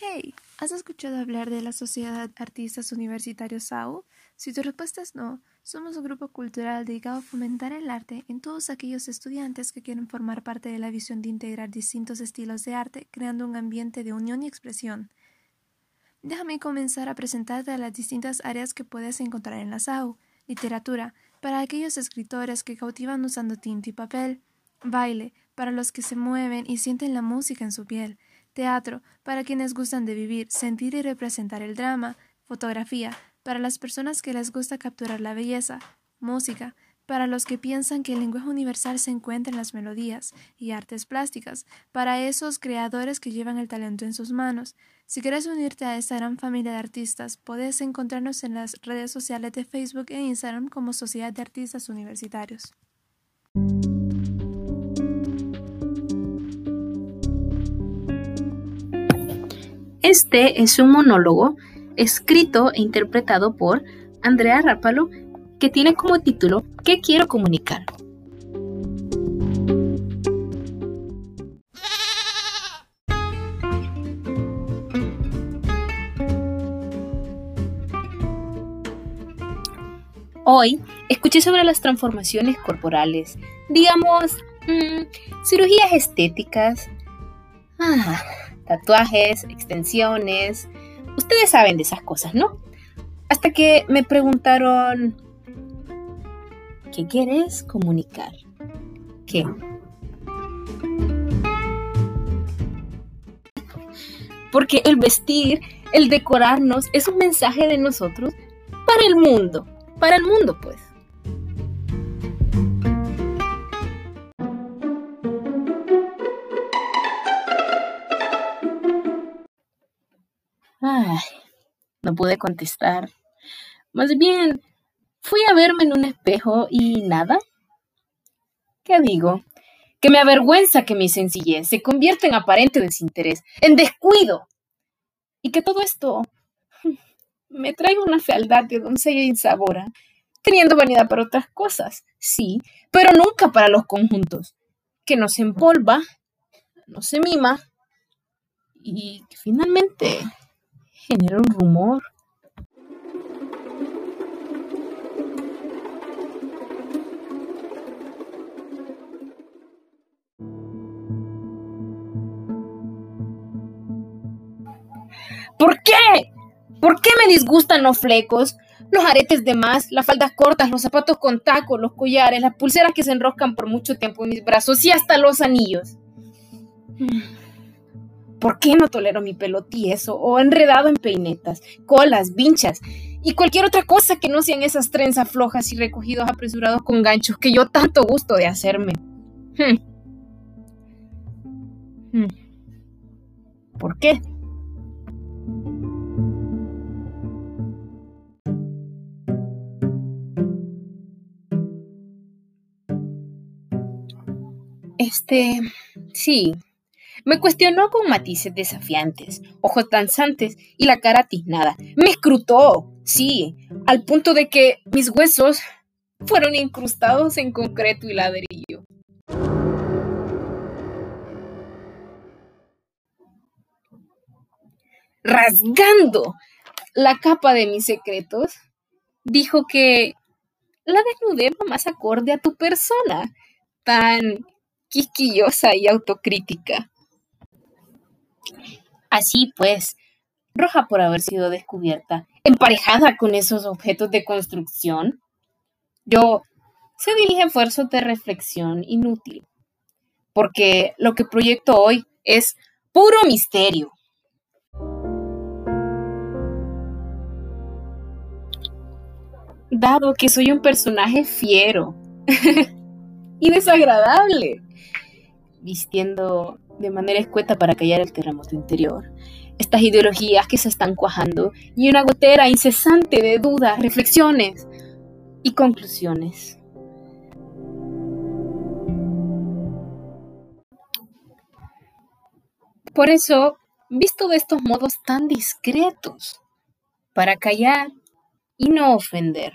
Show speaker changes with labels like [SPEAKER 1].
[SPEAKER 1] Hey, ¿has escuchado hablar de la Sociedad Artistas Universitarios SAU? Si tu respuesta es no, somos un grupo cultural dedicado a fomentar el arte en todos aquellos estudiantes que quieren formar parte de la visión de integrar distintos estilos de arte, creando un ambiente de unión y expresión. Déjame comenzar a presentarte las distintas áreas que puedes encontrar en la SAU. Literatura, para aquellos escritores que cautivan usando tinta y papel. Baile, para los que se mueven y sienten la música en su piel Teatro, para quienes gustan de vivir, sentir y representar el drama. Fotografía, para las personas que les gusta capturar la belleza. Música, para los que piensan que el lenguaje universal se encuentra en las melodías, y artes plásticas, para esos creadores que llevan el talento en sus manos. Si quieres unirte a esta gran familia de artistas, puedes encontrarnos en las redes sociales de Facebook e Instagram como Sociedad de Artistas Universitarios.
[SPEAKER 2] Este es un monólogo escrito e interpretado por Andrea Rápalo que tiene como título ¿Qué quiero comunicar? Hoy escuché sobre las transformaciones corporales, digamos, mm, cirugías estéticas. Ah, tatuajes, extensiones. Ustedes saben de esas cosas, ¿no? Hasta que me preguntaron, ¿qué quieres comunicar? ¿Qué? Porque el vestir, el decorarnos, es un mensaje de nosotros para el mundo, para el mundo pues. No pude contestar. Más bien, fui a verme en un espejo y nada. ¿Qué digo? Que me avergüenza que mi sencillez se convierta en aparente desinterés, en descuido. Y que todo esto me traiga una fealdad de doncella insabora, teniendo vanidad para otras cosas, sí, pero nunca para los conjuntos, que no se empolva, no se mima y que finalmente genera un rumor. ¿Por qué? ¿Por qué me disgustan los flecos? Los aretes de más, las faldas cortas, los zapatos con tacos, los collares, las pulseras que se enroscan por mucho tiempo en mis brazos y hasta los anillos. ¿Por qué no tolero mi pelo tieso o enredado en peinetas, colas, vinchas y cualquier otra cosa que no sean esas trenzas flojas y recogidos apresurados con ganchos que yo tanto gusto de hacerme? Hmm. Hmm. ¿Por qué? Este, sí, me cuestionó con matices desafiantes, ojos danzantes y la cara tiznada. Me escrutó, sí, al punto de que mis huesos fueron incrustados en concreto y ladrillo. Rasgando la capa de mis secretos, dijo que la desnudez va más acorde a tu persona, tan quisquillosa y autocrítica. Así pues, roja por haber sido descubierta, emparejada con esos objetos de construcción, yo se dirige esfuerzos de reflexión inútil, porque lo que proyecto hoy es puro misterio. Dado que soy un personaje fiero y desagradable, vistiendo de manera escueta para callar el terremoto interior. Estas ideologías que se están cuajando y una gotera incesante de dudas, reflexiones y conclusiones. Por eso, visto de estos modos tan discretos, para callar y no ofender.